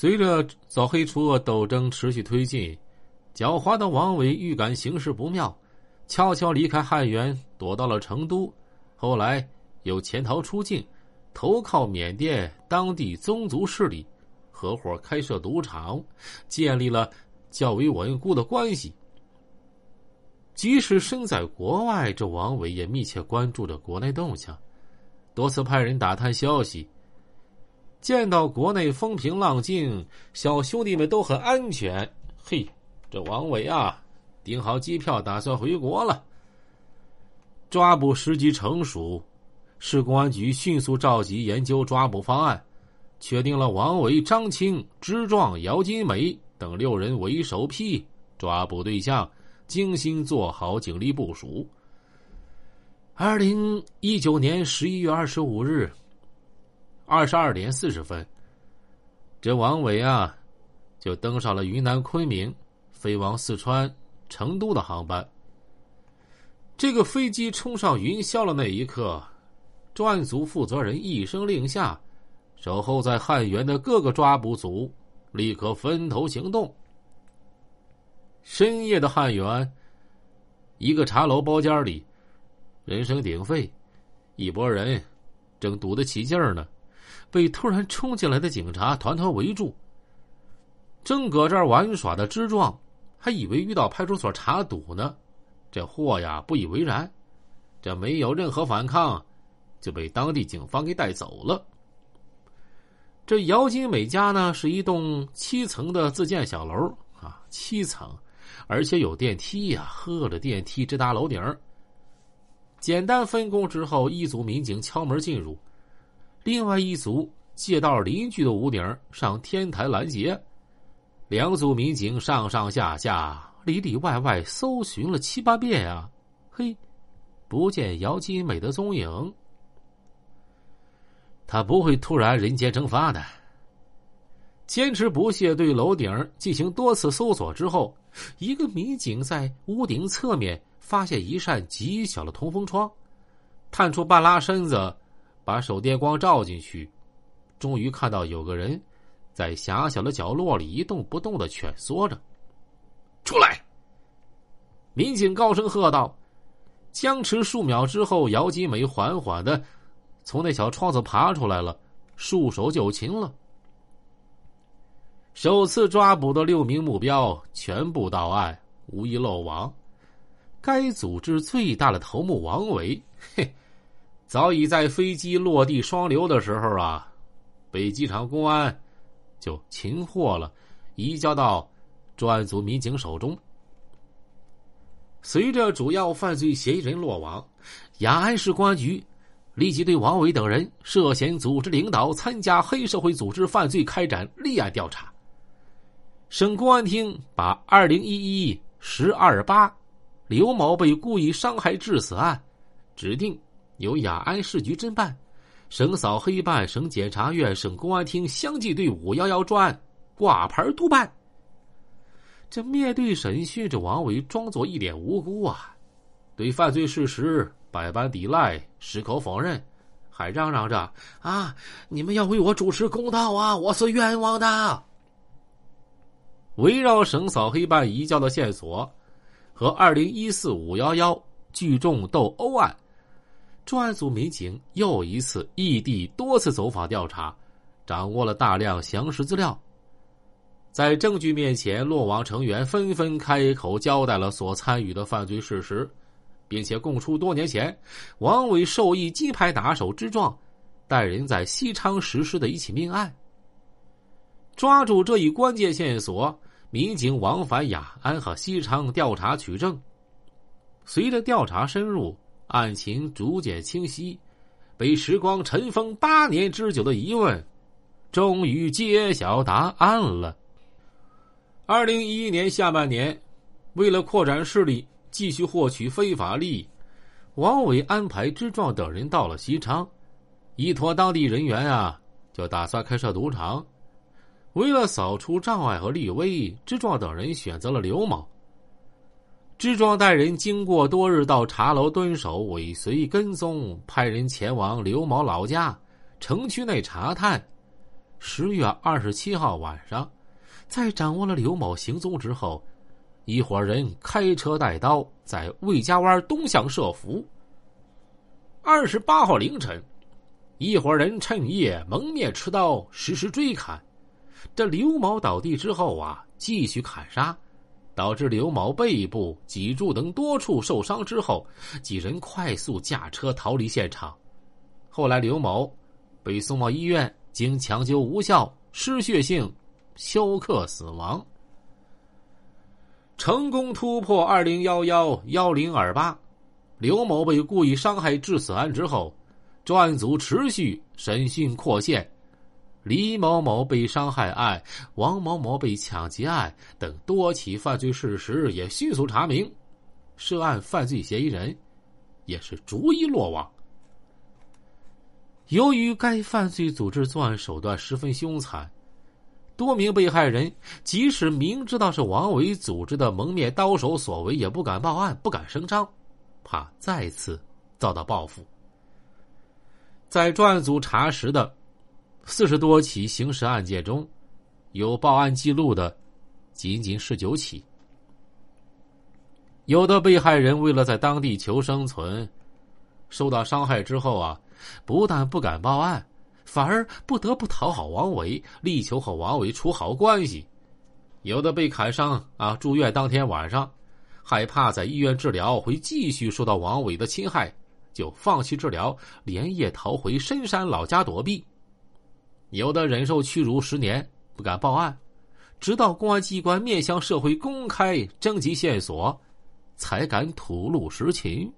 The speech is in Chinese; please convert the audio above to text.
随着扫黑除恶斗争持续推进，狡猾的王伟预感形势不妙，悄悄离开汉源，躲到了成都。后来又潜逃出境，投靠缅甸当地宗族势力，合伙开设赌场，建立了较为稳固的关系。即使身在国外，这王伟也密切关注着国内动向，多次派人打探消息。见到国内风平浪静，小兄弟们都很安全。嘿，这王伟啊，订好机票，打算回国了。抓捕时机成熟，市公安局迅速召集研究抓捕方案，确定了王伟、张青、支壮、姚金梅等六人为首批抓捕对象，精心做好警力部署。二零一九年十一月二十五日。二十二点四十分，这王伟啊，就登上了云南昆明飞往四川成都的航班。这个飞机冲上云霄的那一刻，专案组负责人一声令下，守候在汉源的各个抓捕组立刻分头行动。深夜的汉源，一个茶楼包间里，人声鼎沸，一拨人正赌得起劲儿呢。被突然冲进来的警察团团围住。正搁这儿玩耍的支壮，还以为遇到派出所查赌呢，这货呀不以为然，这没有任何反抗，就被当地警方给带走了。这姚金美家呢是一栋七层的自建小楼啊，七层，而且有电梯呀，呵，着电梯直达楼顶简单分工之后，一组民警敲门进入。另外一组借道邻居的屋顶上天台拦截，两组民警上上下下、里里外外搜寻了七八遍啊，嘿，不见姚金美的踪影。他不会突然人间蒸发的。坚持不懈对楼顶进行多次搜索之后，一个民警在屋顶侧面发现一扇极小的通风窗，探出半拉身子。把手电光照进去，终于看到有个人在狭小的角落里一动不动的蜷缩着。出来！民警高声喝道。僵持数秒之后，姚金梅缓缓的从那小窗子爬出来了，束手就擒了。首次抓捕的六名目标全部到案，无一漏网。该组织最大的头目王伟，嘿。早已在飞机落地双流的时候啊，被机场公安就擒获了，移交到专案组民警手中。随着主要犯罪嫌疑人落网，雅安市公安局立即对王伟等人涉嫌组织领导参加黑社会组织犯罪开展立案调查。省公安厅把二零一一十二八刘某被故意伤害致死案指定。由雅安市局侦办，省扫黑办、省检察院、省公安厅相继对“五幺幺”专案挂牌督办。这面对审讯，这王伟装作一脸无辜啊，对犯罪事实百般抵赖，矢口否认，还嚷嚷着：“啊，你们要为我主持公道啊，我是冤枉的。”围绕省扫黑办移交的线索和二零一四“五幺幺”聚众斗殴案。专案组民警又一次异地多次走访调查，掌握了大量详实资料。在证据面前，落网成员纷纷开口交代了所参与的犯罪事实，并且供出多年前王伟授意金牌打手之状，带人在西昌实施的一起命案。抓住这一关键线索，民警往返雅安和西昌调查取证。随着调查深入。案情逐渐清晰，被时光尘封八年之久的疑问，终于揭晓答案了。二零一一年下半年，为了扩展势力，继续获取非法利益，王伟安排支壮等人到了西昌，依托当地人员啊，就打算开设赌场。为了扫除障碍和立威，支壮等人选择了刘某。支庄带人经过多日到茶楼蹲守，尾随跟踪，派人前往刘某老家城区内查探。十月二十七号晚上，在掌握了刘某行踪之后，一伙人开车带刀在魏家湾东向设伏。二十八号凌晨，一伙人趁夜蒙面持刀实施追砍。这刘某倒地之后啊，继续砍杀，导致刘某背部、脊柱等多处受伤之后，几人快速驾车逃离现场。后来刘某被送往医院，经抢救无效，失血性休克死亡。成功突破二零幺幺幺零二八。刘某被故意伤害致死案之后，专案组持续审讯扩线，李某某被伤害案、王某某被抢劫案等多起犯罪事实也迅速查明，涉案犯罪嫌疑人也是逐一落网。由于该犯罪组织作案手段十分凶残，多名被害人即使明知道是王伟组织的蒙面刀手所为，也不敢报案，不敢声张。怕再次遭到报复。在专案组查实的四十多起刑事案件中，有报案记录的仅仅十九起。有的被害人为了在当地求生存，受到伤害之后啊，不但不敢报案，反而不得不讨好王伟，力求和王伟处好关系。有的被砍伤啊，住院当天晚上。害怕在医院治疗会继续受到王伟的侵害，就放弃治疗，连夜逃回深山老家躲避。有的忍受屈辱十年不敢报案，直到公安机关面向社会公开征集线索，才敢吐露实情。